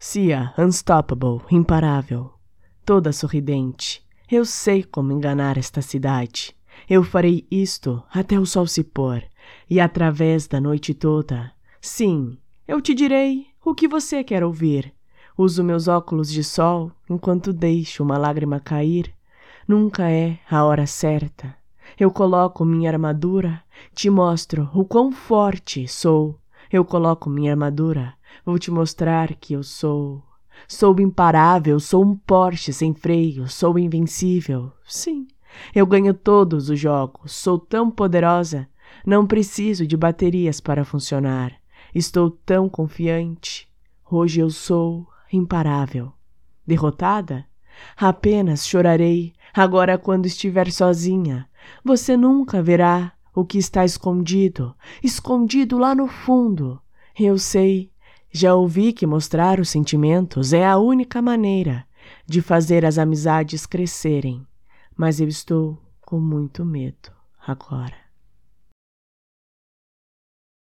Cia, unstoppable, imparável, toda sorridente. Eu sei como enganar esta cidade. Eu farei isto até o sol se pôr, e através da noite toda. Sim, eu te direi o que você quer ouvir. Uso meus óculos de sol enquanto deixo uma lágrima cair. Nunca é a hora certa. Eu coloco minha armadura, te mostro o quão forte sou. Eu coloco minha armadura, vou te mostrar que eu sou. Sou imparável, sou um Porsche sem freio, sou invencível. Sim, eu ganho todos os jogos, sou tão poderosa, não preciso de baterias para funcionar. Estou tão confiante. Hoje eu sou imparável. Derrotada? Apenas chorarei agora quando estiver sozinha. Você nunca verá o que está escondido, escondido lá no fundo. Eu sei, já ouvi que mostrar os sentimentos é a única maneira de fazer as amizades crescerem, mas eu estou com muito medo agora.